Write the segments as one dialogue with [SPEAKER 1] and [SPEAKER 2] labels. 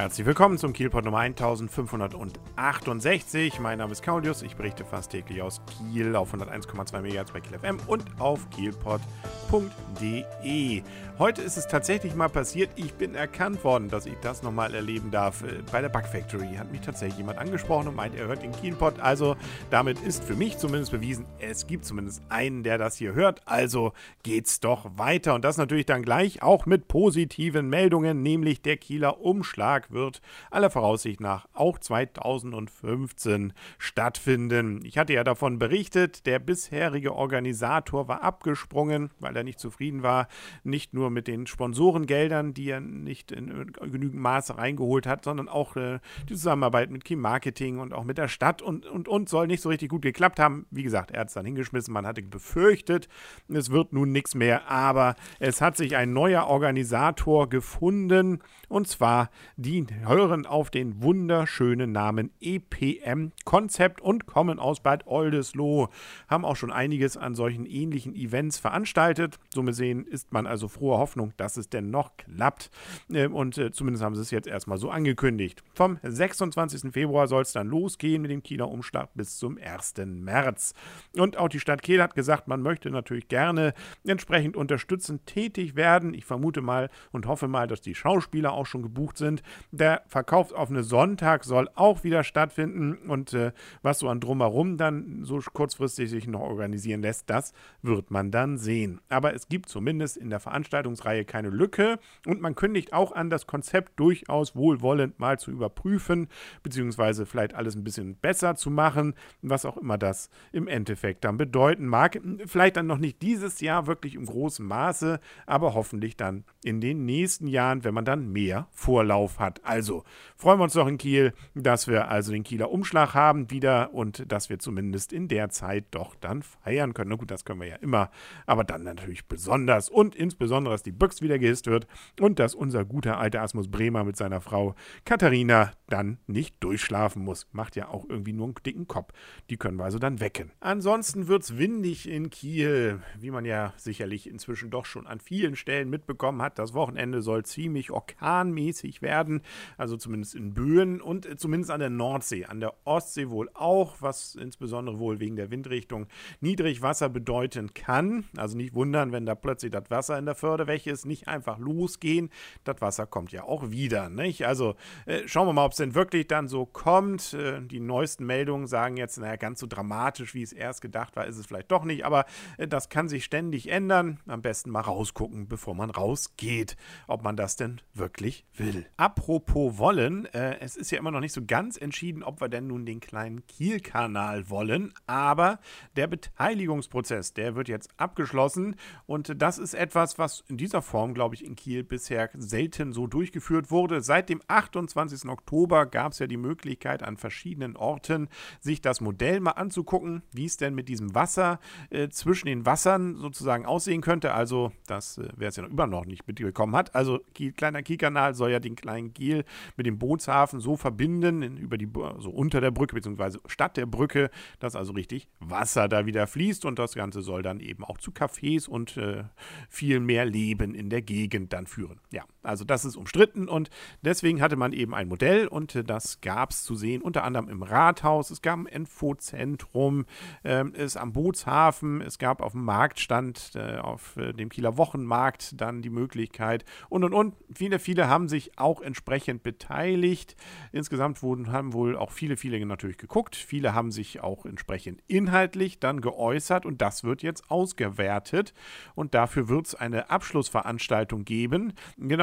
[SPEAKER 1] Herzlich willkommen zum Kielpot Nummer 1568. Mein Name ist Claudius. Ich berichte fast täglich aus Kiel auf 101,2 MHz bei Kiel FM und auf kielpot.de. Heute ist es tatsächlich mal passiert. Ich bin erkannt worden, dass ich das nochmal erleben darf. Äh, bei der Bug Factory hat mich tatsächlich jemand angesprochen und meint, er hört den Kielpot. Also damit ist für mich zumindest bewiesen, es gibt zumindest einen, der das hier hört. Also geht's doch weiter. Und das natürlich dann gleich auch mit positiven Meldungen, nämlich der Kieler Umschlag Wird aller Voraussicht nach auch 2015 stattfinden. Ich hatte ja davon berichtet, der bisherige Organisator war abgesprungen, weil er nicht zufrieden war, nicht nur mit den Sponsorengeldern, die er nicht in genügend Maße reingeholt hat, sondern auch äh, die Zusammenarbeit mit Key Marketing und auch mit der Stadt und, und, und soll nicht so richtig gut geklappt haben. Wie gesagt, er hat es dann hingeschmissen, man hatte befürchtet, es wird nun nichts mehr, aber es hat sich ein neuer Organisator gefunden und zwar die die hören auf den wunderschönen Namen EPM Konzept und kommen aus Bad Oldesloe. Haben auch schon einiges an solchen ähnlichen Events veranstaltet. So gesehen ist man also froher Hoffnung, dass es denn noch klappt. Ähm, und äh, zumindest haben sie es jetzt erstmal so angekündigt. Vom 26. Februar soll es dann losgehen mit dem Kieler Umschlag bis zum 1. März. Und auch die Stadt Kiel hat gesagt, man möchte natürlich gerne entsprechend unterstützend tätig werden. Ich vermute mal und hoffe mal, dass die Schauspieler auch schon gebucht sind. Der verkaufsoffene Sonntag soll auch wieder stattfinden und äh, was so an drumherum dann so kurzfristig sich noch organisieren lässt, das wird man dann sehen. Aber es gibt zumindest in der Veranstaltungsreihe keine Lücke und man kündigt auch an, das Konzept durchaus wohlwollend mal zu überprüfen, beziehungsweise vielleicht alles ein bisschen besser zu machen, was auch immer das im Endeffekt dann bedeuten mag. Vielleicht dann noch nicht dieses Jahr wirklich im großen Maße, aber hoffentlich dann in den nächsten Jahren, wenn man dann mehr Vorlauf hat hat. Also freuen wir uns doch in Kiel, dass wir also den Kieler Umschlag haben wieder und dass wir zumindest in der Zeit doch dann feiern können. Na gut, das können wir ja immer, aber dann natürlich besonders und insbesondere, dass die Büchs wieder gehisst wird und dass unser guter alter Asmus Bremer mit seiner Frau Katharina dann nicht durchschlafen muss. Macht ja auch irgendwie nur einen dicken Kopf. Die können wir also dann wecken. Ansonsten wird es windig in Kiel, wie man ja sicherlich inzwischen doch schon an vielen Stellen mitbekommen hat. Das Wochenende soll ziemlich orkanmäßig werden also zumindest in Böen und äh, zumindest an der Nordsee. An der Ostsee wohl auch, was insbesondere wohl wegen der Windrichtung Niedrigwasser bedeuten kann. Also nicht wundern, wenn da plötzlich das Wasser in der Förde weg ist, nicht einfach losgehen. Das Wasser kommt ja auch wieder. Nicht? Also äh, schauen wir mal, ob es denn wirklich dann so kommt. Äh, die neuesten Meldungen sagen jetzt, naja, ganz so dramatisch, wie es erst gedacht war, ist es vielleicht doch nicht. Aber äh, das kann sich ständig ändern. Am besten mal rausgucken, bevor man rausgeht, ob man das denn wirklich will. Apropos Apropos wollen, äh, es ist ja immer noch nicht so ganz entschieden, ob wir denn nun den kleinen Kiel-Kanal wollen, aber der Beteiligungsprozess, der wird jetzt abgeschlossen und das ist etwas, was in dieser Form, glaube ich, in Kiel bisher selten so durchgeführt wurde. Seit dem 28. Oktober gab es ja die Möglichkeit, an verschiedenen Orten sich das Modell mal anzugucken, wie es denn mit diesem Wasser äh, zwischen den Wassern sozusagen aussehen könnte. Also, das, äh, wer es ja noch immer noch nicht mitbekommen hat, also Kiel, kleiner Kielkanal soll ja den kleinen Kiel mit dem Bootshafen so verbinden, in, über die, also unter der Brücke, beziehungsweise statt der Brücke, dass also richtig Wasser da wieder fließt und das Ganze soll dann eben auch zu Cafés und äh, viel mehr Leben in der Gegend dann führen. Ja, also das ist umstritten und deswegen hatte man eben ein Modell und das gab es zu sehen, unter anderem im Rathaus, es gab ein Infozentrum, äh, es am Bootshafen, es gab auf dem Marktstand, äh, auf äh, dem Kieler Wochenmarkt dann die Möglichkeit und und und. Viele, viele haben sich auch entsprechend beteiligt. Insgesamt wurden, haben wohl auch viele, viele natürlich geguckt. Viele haben sich auch entsprechend inhaltlich dann geäußert und das wird jetzt ausgewertet. Und dafür wird es eine Abschlussveranstaltung geben.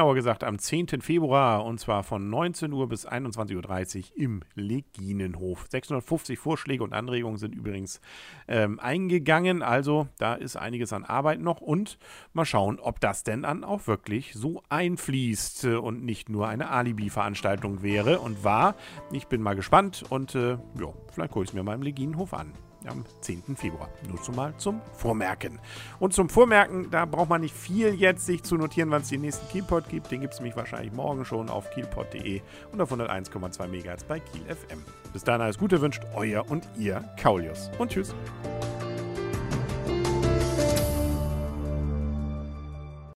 [SPEAKER 1] Genauer gesagt am 10. Februar und zwar von 19 Uhr bis 21.30 Uhr im Leginenhof. 650 Vorschläge und Anregungen sind übrigens ähm, eingegangen. Also da ist einiges an Arbeit noch und mal schauen, ob das denn dann auch wirklich so einfließt und nicht nur eine Alibi-Veranstaltung wäre und war. Ich bin mal gespannt und äh, ja, vielleicht gucke ich es mir mal im Leginenhof an am 10. Februar. Nur zumal zum Vormerken. Und zum Vormerken, da braucht man nicht viel jetzt sich zu notieren, wann es den nächsten Kielpot gibt. Den gibt es nämlich wahrscheinlich morgen schon auf kielpot.de und auf 101,2 MHz bei Kiel FM. Bis dahin alles Gute wünscht euer und ihr Kaulius. Und tschüss.